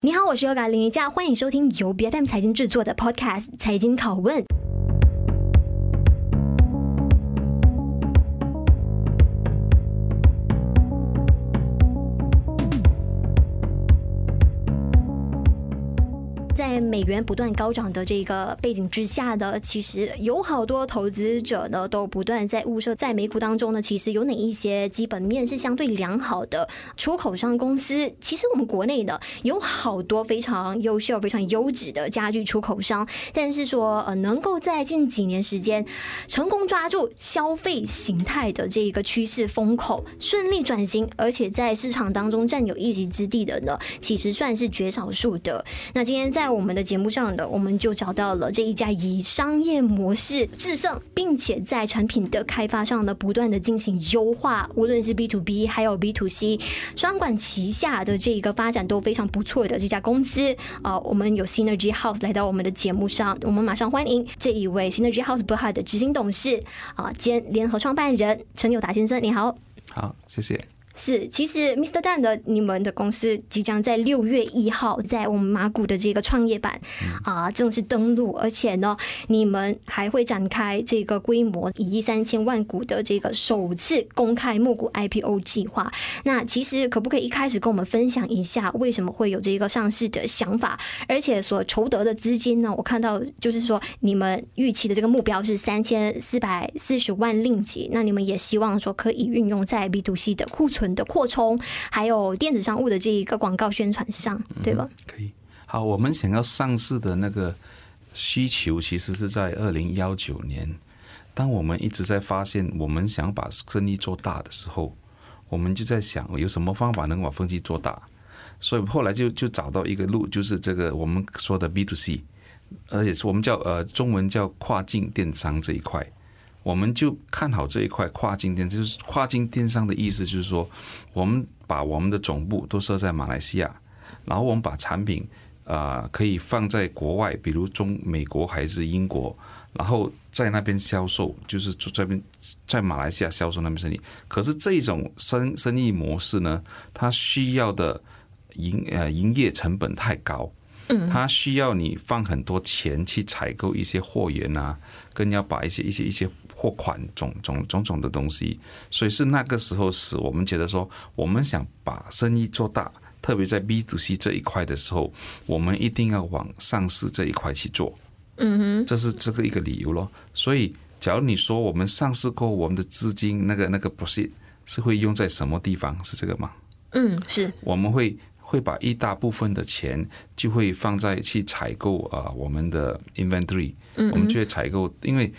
你好，我是优嘎林瑜伽，欢迎收听由 BFM 财经制作的 Podcast《财经拷问》。美元不断高涨的这个背景之下呢，其实有好多投资者呢都不断在物色，在美股当中呢，其实有哪一些基本面是相对良好的出口商公司？其实我们国内呢有好多非常优秀、非常优质的家具出口商，但是说呃能够在近几年时间成功抓住消费形态的这个趋势风口，顺利转型，而且在市场当中占有一席之地的呢，其实算是绝少数的。那今天在我们我们的节目上的，我们就找到了这一家以商业模式制胜，并且在产品的开发上呢，不断的进行优化，无论是 B to B 还有 B to C 双管齐下的这一个发展都非常不错的这家公司啊、我们有 Synergy House 来到我们的节目上，我们马上欢迎这一位 Synergy House Berhad 的执行董事啊兼联合创办人陈友达先生，你好，好，谢谢。是，其实 Mr. Dan 的你们的公司即将在六月一号在我们马股的这个创业板啊正式登陆，而且呢，你们还会展开这个规模一亿三千万股的这个首次公开募股 IPO 计划。那其实可不可以一开始跟我们分享一下，为什么会有这个上市的想法？而且所筹得的资金呢？我看到就是说你们预期的这个目标是三千四百四十万令吉，那你们也希望说可以运用在 B to C 的库存的扩充，还有电子商务的这一个广告宣传上，对吧？可以。好，我们想要上市的那个需求，其实是在二零幺九年。当我们一直在发现，我们想把生意做大的时候，我们就在想，有什么方法能把生意做大？所以后来就就找到一个路，就是这个我们说的 B to C，而且是我们叫呃中文叫跨境电商这一块。我们就看好这一块跨境电，就是跨境电商的意思，就是说，我们把我们的总部都设在马来西亚，然后我们把产品啊、呃、可以放在国外，比如中美国还是英国，然后在那边销售，就是这边在马来西亚销售那边生意。可是这种生生意模式呢，它需要的营呃营业成本太高。它需要你放很多钱去采购一些货源啊，更要把一些一些一些货款种种种种的东西，所以是那个时候使我们觉得说，我们想把生意做大，特别在 B to C 这一块的时候，我们一定要往上市这一块去做。嗯哼，这是这个一个理由咯。所以，假如你说我们上市过后，我们的资金那个那个 proceed 是会用在什么地方？是这个吗？嗯，是。我们会。会把一大部分的钱就会放在去采购啊，我们的 inventory，我们就会采购，因为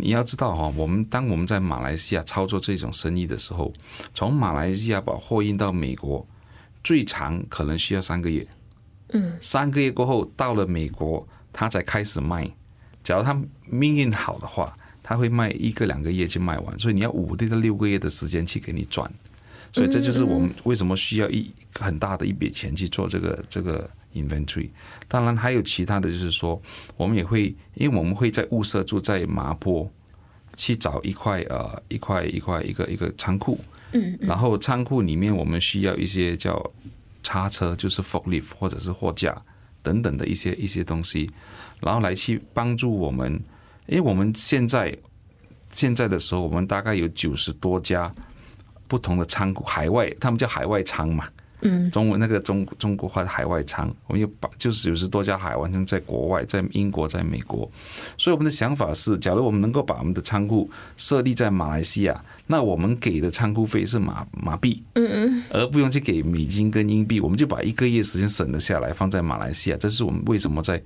你要知道哈，我们当我们在马来西亚操作这种生意的时候，从马来西亚把货运到美国，最长可能需要三个月，嗯，三个月过后到了美国，他才开始卖。假如他命运好的话，他会卖一个两个月就卖完，所以你要五到六个月的时间去给你赚。所以这就是我们为什么需要一很大的一笔钱去做这个这个 inventory。当然还有其他的就是说，我们也会，因为我们会在物色住在麻坡去找一块呃一块一块一个一个仓库，嗯，然后仓库里面我们需要一些叫叉车，就是 forklift 或者是货架等等的一些一些东西，然后来去帮助我们，因为我们现在现在的时候，我们大概有九十多家。不同的仓库，海外他们叫海外仓嘛，嗯，中文那个中中国话的海外仓，我们有把就是有十多家海外仓在国外，在英国，在美国，所以我们的想法是，假如我们能够把我们的仓库设立在马来西亚，那我们给的仓库费是马马币，嗯嗯，而不用去给美金跟英币，我们就把一个月时间省了下来，放在马来西亚，这是我们为什么在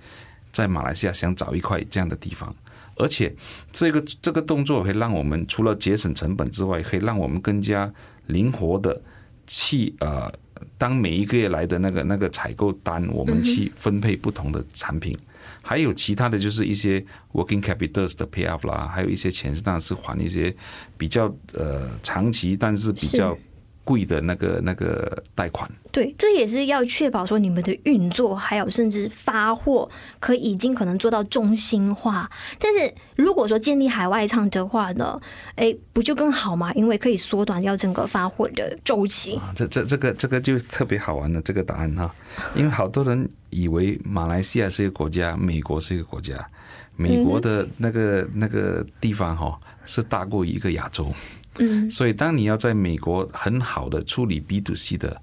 在马来西亚想找一块这样的地方。而且，这个这个动作会让我们除了节省成本之外，可以让我们更加灵活的去呃，当每一个月来的那个那个采购单，我们去分配不同的产品，还有其他的就是一些 working capital 的 pay off 啦，还有一些钱当然是还一些比较呃长期但是比较贵的那个那个贷款。对，这也是要确保说你们的运作，还有甚至发货，可以尽可能做到中心化。但是如果说建立海外仓的话呢，哎，不就更好吗？因为可以缩短掉整个发货的周期。啊、这这这个这个就特别好玩的，这个答案哈，因为好多人以为马来西亚是一个国家，美国是一个国家，美国的那个那个地方哈是大过一个亚洲。嗯，所以当你要在美国很好的处理 B to C 的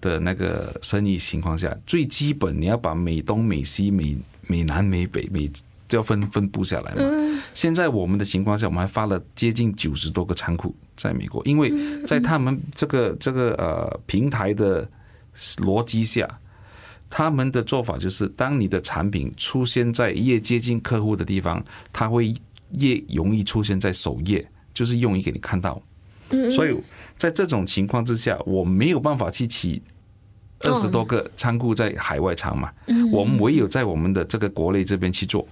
的那个生意情况下，最基本你要把美东、美西、美美南、美北、美都要分分布下来嘛。现在我们的情况下，我们还发了接近九十多个仓库在美国，因为在他们这个这个呃平台的逻辑下，他们的做法就是，当你的产品出现在越接近客户的地方，它会越容易出现在首页。就是用意给你看到，所以在这种情况之下，我没有办法去起二十多个仓库在海外仓嘛，我们唯有在我们的这个国内这边去做。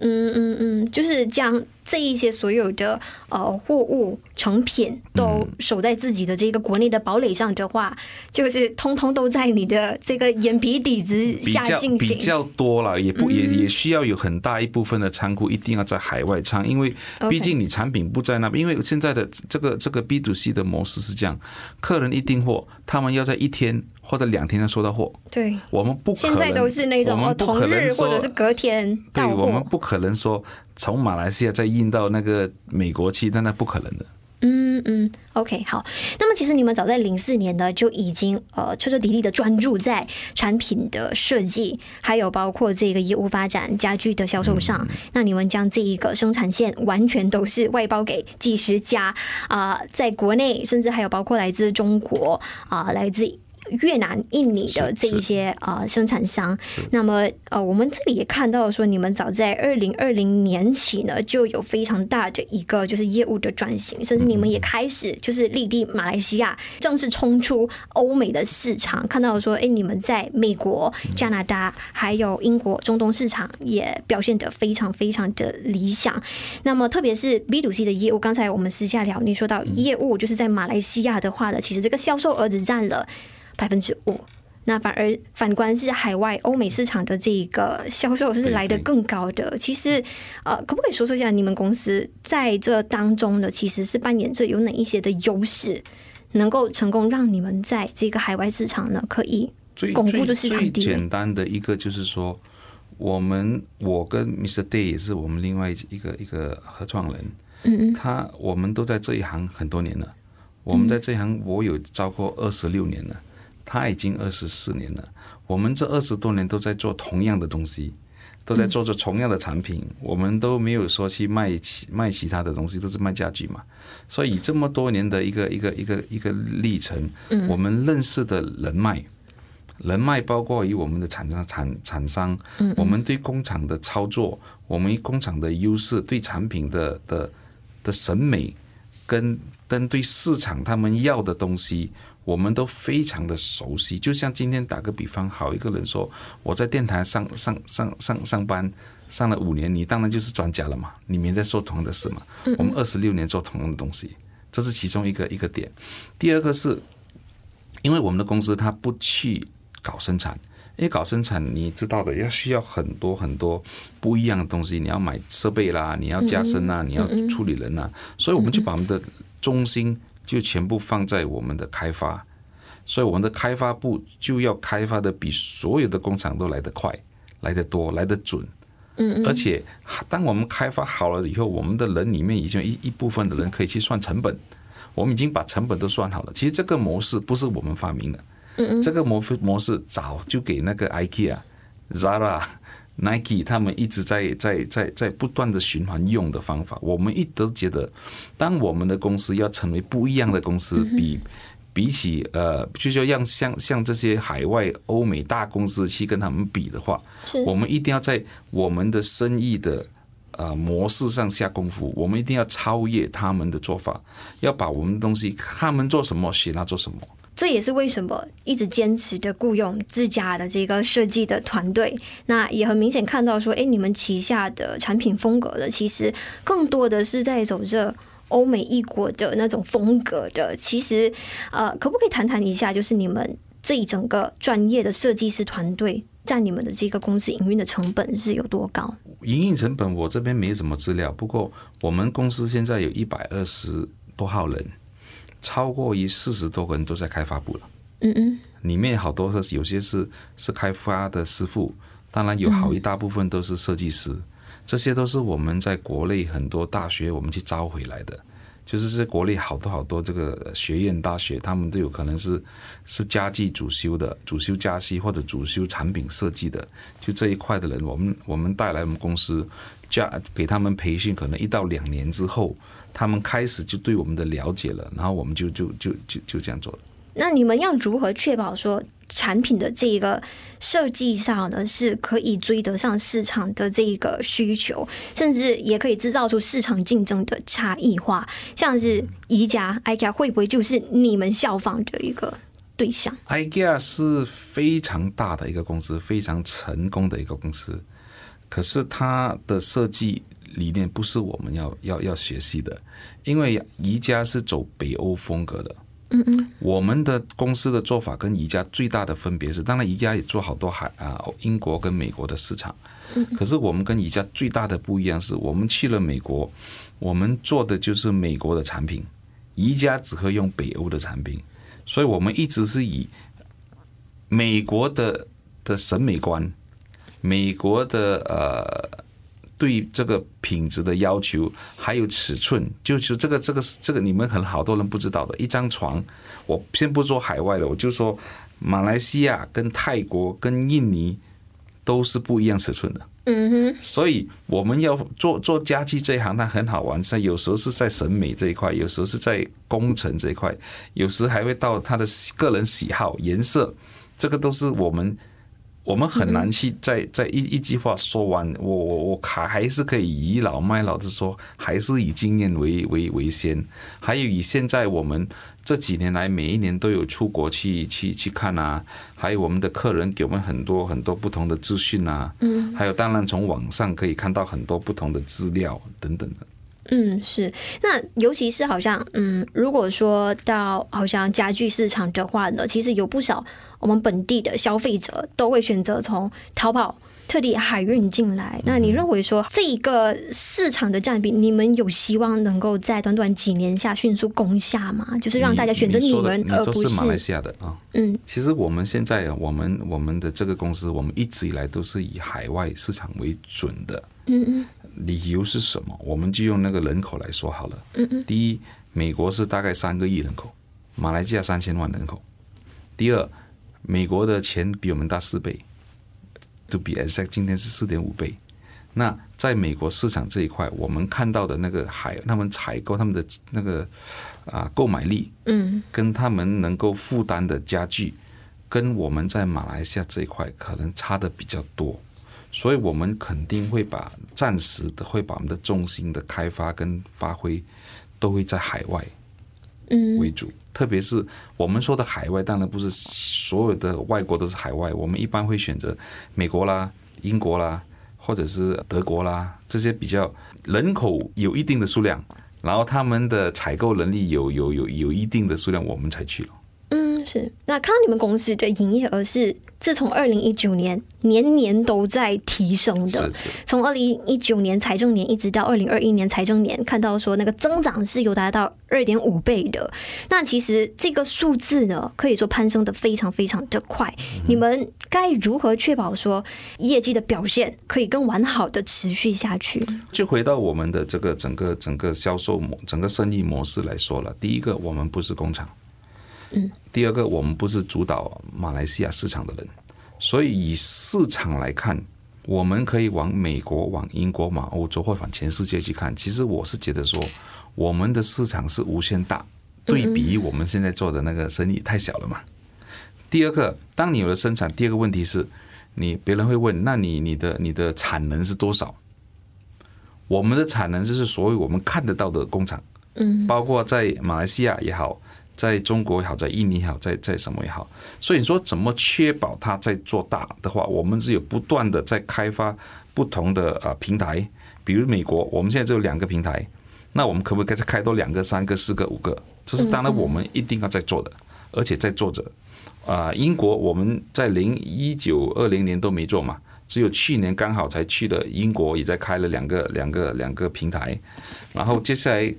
嗯嗯嗯，就是将这一些所有的呃货物成品都守在自己的这个国内的堡垒上的话，就是通通都在你的这个眼皮底子下进行。比较多了，也不也也需要有很大一部分的仓库一定要在海外仓，因为毕竟你产品不在那边。因为现在的这个这个 B to C 的模式是这样，客人一订货，他们要在一天。或者两天才收到货，对，我们不可能，现在都是那种哦，同日或者是隔天到货。对，我们不可能说从马来西亚再运到那个美国去，那那不可能的。嗯嗯，OK，好。那么其实你们早在零四年呢就已经呃彻彻底底的专注在产品的设计，还有包括这个业务发展、家具的销售上。嗯、那你们将这一个生产线完全都是外包给几十家啊、呃，在国内甚至还有包括来自中国啊、呃，来自。越南、印尼的这一些呃生产商，那么呃，我们这里也看到说，你们早在二零二零年起呢，就有非常大的一个就是业务的转型，甚至你们也开始就是立地马来西亚，正式冲出欧美的市场。看到说，哎，你们在美国、加拿大还有英国、中东市场也表现得非常非常的理想。那么特别是 B to C 的业务，刚才我们私下聊，你说到业务就是在马来西亚的话呢，其实这个销售额只占了。百分之五，那反而反观是海外欧美市场的这一个销售是来的更高的。其实，呃，可不可以说说一下你们公司在这当中呢？其实是扮演着有哪一些的优势，能够成功让你们在这个海外市场呢，可以巩固住市场地位？最简单的一个就是说，我们我跟 Mr. Day 也是我们另外一个一个合创人，嗯，他我们都在这一行很多年了，我们在这一行我有招过二十六年了。他已经二十四年了，我们这二十多年都在做同样的东西，都在做着同样的产品，我们都没有说去卖其卖其他的东西，都是卖家具嘛。所以这么多年的一个一个一个一个历程，我们认识的人脉，人脉包括于我们的厂商厂厂商，我们对工厂的操作，我们工厂的优势，对产品的的的审美，跟跟对市场他们要的东西。我们都非常的熟悉，就像今天打个比方，好一个人说我在电台上上上上上班上了五年，你当然就是专家了嘛，你们在做同样的事嘛。我们二十六年做同样的东西，这是其中一个一个点。第二个是，因为我们的公司它不去搞生产，因为搞生产你知道的要需要很多很多不一样的东西，你要买设备啦，你要加深啊，你要处理人啊，所以我们就把我们的中心。就全部放在我们的开发，所以我们的开发部就要开发的比所有的工厂都来得快、来得多、来得准。嗯，而且当我们开发好了以后，我们的人里面已经有一一部分的人可以去算成本，我们已经把成本都算好了。其实这个模式不是我们发明的，嗯，这个模模式早就给那个 IKEA、Zara。Nike 他们一直在在在在不断的循环用的方法，我们一直都觉得，当我们的公司要成为不一样的公司，比比起呃，就说让像像这些海外欧美大公司去跟他们比的话，我们一定要在我们的生意的呃模式上下功夫，我们一定要超越他们的做法，要把我们的东西他们做什么，学他做什么。这也是为什么一直坚持的雇佣自家的这个设计的团队。那也很明显看到说，哎，你们旗下的产品风格的其实更多的是在走着欧美异国的那种风格的。其实，呃，可不可以谈谈一下，就是你们这一整个专业的设计师团队，占你们的这个公司营运的成本是有多高？营运成本我这边没什么资料，不过我们公司现在有一百二十多号人，超过于四十多个人都在开发部了。嗯嗯，里面好多是有些是是开发的师傅，当然有好一大部分都是设计师，这些都是我们在国内很多大学我们去招回来的。就是在国内好多好多这个学院大学，他们都有可能是是家具主修的，主修家具或者主修产品设计的，就这一块的人，我们我们带来我们公司，加给他们培训，可能一到两年之后，他们开始就对我们的了解了，然后我们就就就就就这样做了。那你们要如何确保说产品的这个设计上呢，是可以追得上市场的这个需求，甚至也可以制造出市场竞争的差异化？像是宜家、IKEA 会不会就是你们效仿的一个对象？IKEA 是非常大的一个公司，非常成功的一个公司，可是它的设计理念不是我们要要要学习的，因为宜家是走北欧风格的。嗯嗯，我们的公司的做法跟宜家最大的分别是，当然宜家也做好多海啊英国跟美国的市场，可是我们跟宜家最大的不一样是，我们去了美国，我们做的就是美国的产品，宜家只会用北欧的产品，所以我们一直是以美国的的审美观，美国的呃。对这个品质的要求，还有尺寸，就是这个这个这个，你们可能好多人不知道的。一张床，我先不说海外的，我就说马来西亚跟泰国跟印尼都是不一样尺寸的。嗯哼。所以我们要做做家具这一行，它很好玩，在有时候是在审美这一块，有时候是在工程这一块，有时还会到他的个人喜好、颜色，这个都是我们。我们很难去在在一一句话说完，我我我还还是可以倚老卖老的说，还是以经验为为为先。还有以现在我们这几年来每一年都有出国去去去看啊，还有我们的客人给我们很多很多不同的资讯啊，嗯，还有当然从网上可以看到很多不同的资料等等的。嗯，是。那尤其是好像，嗯，如果说到好像家具市场的话呢，其实有不少我们本地的消费者都会选择从淘宝特地海运进来。那你认为说这一个市场的占比，你们有希望能够在短短几年下迅速攻下吗？就是让大家选择你们，而不是马来西亚的啊。嗯，其实我们现在我们我们的这个公司，我们一直以来都是以海外市场为准的。嗯嗯。理由是什么？我们就用那个人口来说好了。嗯嗯。第一，美国是大概三个亿人口，马来西亚三千万人口。第二，美国的钱比我们大四倍，to be exact，今天是四点五倍。那在美国市场这一块，我们看到的那个海，他们采购他们的那个啊购买力，嗯，跟他们能够负担的家具，跟我们在马来西亚这一块可能差的比较多。所以，我们肯定会把暂时的会把我们的重心的开发跟发挥都会在海外，嗯，为主。特别是我们说的海外，当然不是所有的外国都是海外。我们一般会选择美国啦、英国啦，或者是德国啦，这些比较人口有一定的数量，然后他们的采购能力有有有有一定的数量，我们才去了。嗯，是。那看到你们公司的营业额是。自从二零一九年年年都在提升的，从二零一九年财政年一直到二零二一年财政年，看到说那个增长是有达到二点五倍的。那其实这个数字呢，可以说攀升的非常非常的快。你们该如何确保说业绩的表现可以更完好的持续下去？就回到我们的这个整个整个销售模整个生意模式来说了，第一个，我们不是工厂。嗯，第二个，我们不是主导马来西亚市场的人，所以以市场来看，我们可以往美国、往英国、往欧洲或往全世界去看。其实我是觉得说，我们的市场是无限大，对比我们现在做的那个生意太小了嘛。第二个，当你有了生产，第二个问题是你别人会问，那你你的你的产能是多少？我们的产能就是所有我们看得到的工厂，嗯，包括在马来西亚也好。在中国也好，在印尼也好，在在什么也好，所以你说怎么确保它在做大的话，我们只有不断的在开发不同的呃平台，比如美国，我们现在只有两个平台，那我们可不可以再开多两个、三个、四个、五个？这是当然我们一定要在做的，而且在做着。啊，英国我们在零一九二零年都没做嘛，只有去年刚好才去了英国，也在开了两个、两个、两个平台。然后接下来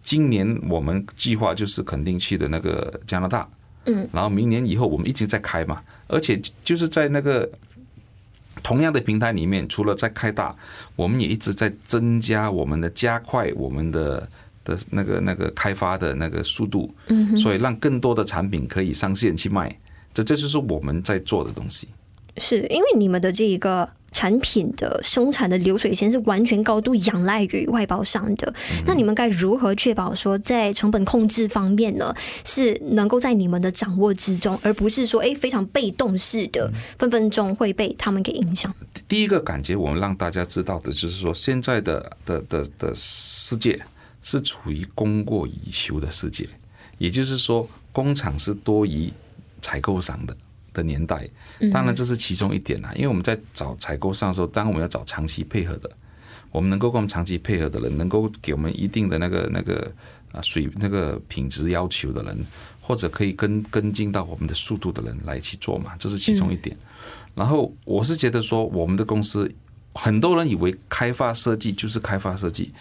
今年我们计划就是肯定去的那个加拿大，嗯，然后明年以后我们一直在开嘛，而且就是在那个。同样的平台里面，除了在开大，我们也一直在增加我们的加快我们的的那个那个开发的那个速度，嗯所以让更多的产品可以上线去卖，这这就是我们在做的东西。是因为你们的这一个。产品的生产的流水线是完全高度仰赖于外包商的，那你们该如何确保说在成本控制方面呢，是能够在你们的掌握之中，而不是说哎非常被动式的，分分钟会被他们给影响？第一个感觉，我们让大家知道的就是说，现在的的的的世界是处于供过于求的世界，也就是说，工厂是多于采购商的。的年代，当然这是其中一点啦。因为我们在找采购上的时候，当然我们要找长期配合的，我们能够跟我们长期配合的人，能够给我们一定的那个那个啊水那个品质要求的人，或者可以跟跟进到我们的速度的人来去做嘛，这是其中一点。然后我是觉得说，我们的公司很多人以为开发设计就是开发设计，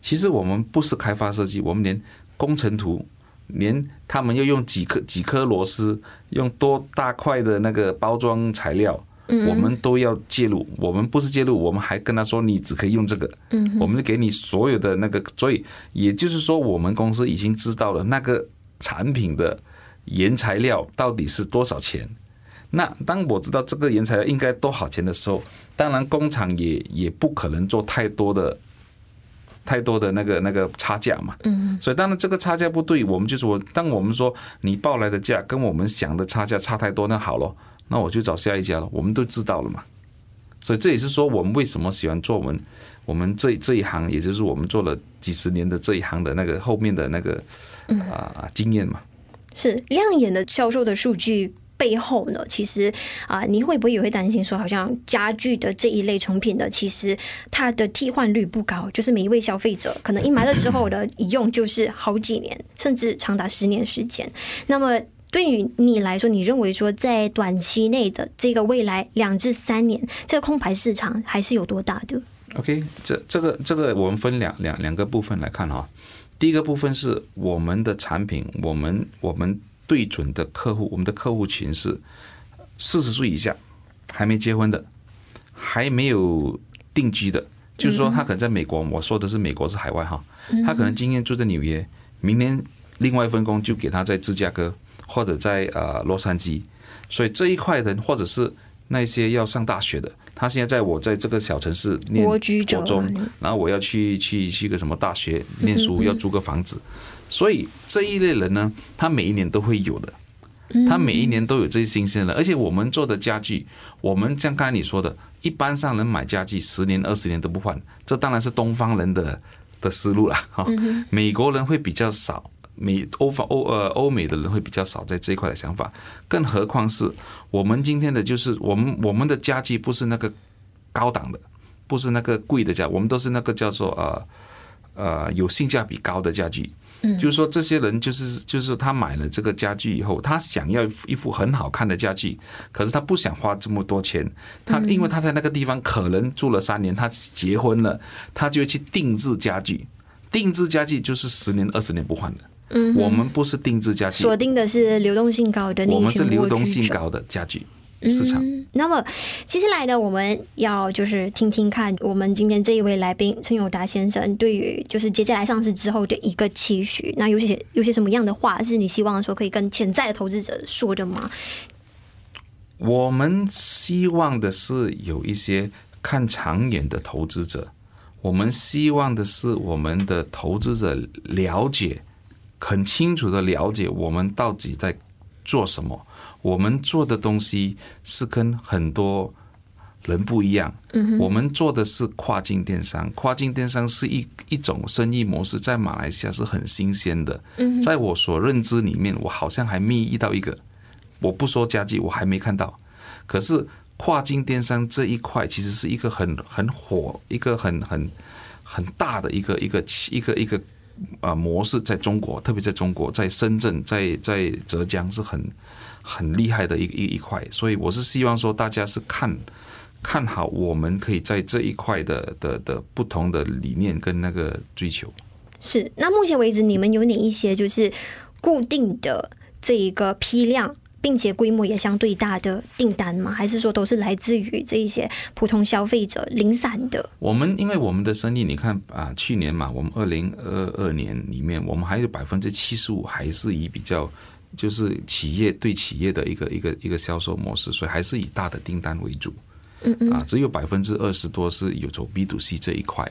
其实我们不是开发设计，我们连工程图。连他们要用几颗几颗螺丝，用多大块的那个包装材料，我们都要介入。我们不是介入，我们还跟他说，你只可以用这个。我们就给你所有的那个，所以也就是说，我们公司已经知道了那个产品的原材料到底是多少钱。那当我知道这个原材料应该多少钱的时候，当然工厂也也不可能做太多的。太多的那个那个差价嘛，嗯，所以当然这个差价不对，我们就是我，当我们说你报来的价跟我们想的差价差太多，那好了，那我就找下一家了。我们都知道了嘛，所以这也是说我们为什么喜欢做我们我们这这一行，也就是我们做了几十年的这一行的那个后面的那个啊经验嘛，是亮眼的销售的数据。背后呢，其实啊，你会不会也会担心说，好像家具的这一类成品的，其实它的替换率不高，就是每一位消费者可能一买了之后呢，一用就是好几年，甚至长达十年时间。那么对于你来说，你认为说在短期内的这个未来两至三年，这个空白市场还是有多大的？OK，这这个这个我们分两两两个部分来看哈。第一个部分是我们的产品，我们我们。对准的客户，我们的客户群是四十岁以下，还没结婚的，还没有定居的，就是说他可能在美国。我说的是美国，是海外哈。他可能今天住在纽约，明年另外一份工就给他在芝加哥或者在呃洛杉矶。所以这一块人，或者是那些要上大学的，他现在在我在这个小城市念国中，然后我要去去去个什么大学念书，要租个房子。所以这一类人呢，他每一年都会有的，他每一年都有这些新鲜人，而且我们做的家具，我们像刚才你说的，一般上人买家具十年二十年都不换，这当然是东方人的的思路了哈。美国人会比较少，美欧方欧呃欧美的人会比较少在这一块的想法，更何况是我们今天的就是我们我们的家具不是那个高档的，不是那个贵的家，我们都是那个叫做呃呃有性价比高的家具。就是说，这些人就是就是他买了这个家具以后，他想要一副很好看的家具，可是他不想花这么多钱。他因为他在那个地方可能住了三年，他结婚了，他就会去定制家具。定制家具就是十年二十年不换的。嗯，我们不是定制家具，锁定的是流动性高的。我们是流动性高的家具。市场。嗯，那么接下来呢，我们要就是听听看我们今天这一位来宾陈友达先生对于就是接下来上市之后的一个期许。那有些有些什么样的话是你希望说可以跟潜在的投资者说的吗？我们希望的是有一些看长远的投资者，我们希望的是我们的投资者了解，很清楚的了解我们到底在做什么。我们做的东西是跟很多人不一样。嗯我们做的是跨境电商，跨境电商是一一种生意模式，在马来西亚是很新鲜的。在我所认知里面，我好像还没遇到一个。我不说家具，我还没看到。可是跨境电商这一块，其实是一个很很火、一个很很很大的一个一个一个一个啊模式在中国，特别在中国，在深圳，在在浙江是很很厉害的一一一块，所以我是希望说大家是看看好我们可以在这一块的的的不同的理念跟那个追求。是，那目前为止你们有哪一些就是固定的这一个批量？并且规模也相对大的订单吗？还是说都是来自于这一些普通消费者零散的？我们因为我们的生意，你看啊，去年嘛，我们二零二二年里面，我们还有百分之七十五还是以比较就是企业对企业的一个一个一个销售模式，所以还是以大的订单为主。嗯嗯，啊，只有百分之二十多是有走 B to C 这一块。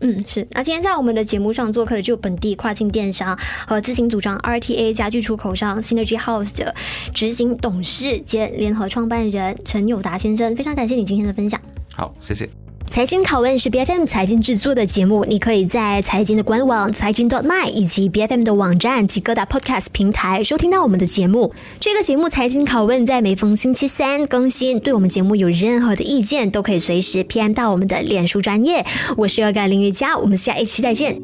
嗯，是。那今天在我们的节目上做客的就本地跨境电商和自行组装 RTA 家具出口商 Synergy House 的执行董事兼联合创办人陈友达先生，非常感谢你今天的分享。好，谢谢。财经拷问是 BFM 财经制作的节目，你可以在财经的官网财经 .dot.my 以及 BFM 的网站及各大 Podcast 平台收听到我们的节目。这个节目财经拷问在每逢星期三更新。对我们节目有任何的意见，都可以随时 PM 到我们的脸书专业。我是恶感林瑜佳，我们下一期再见。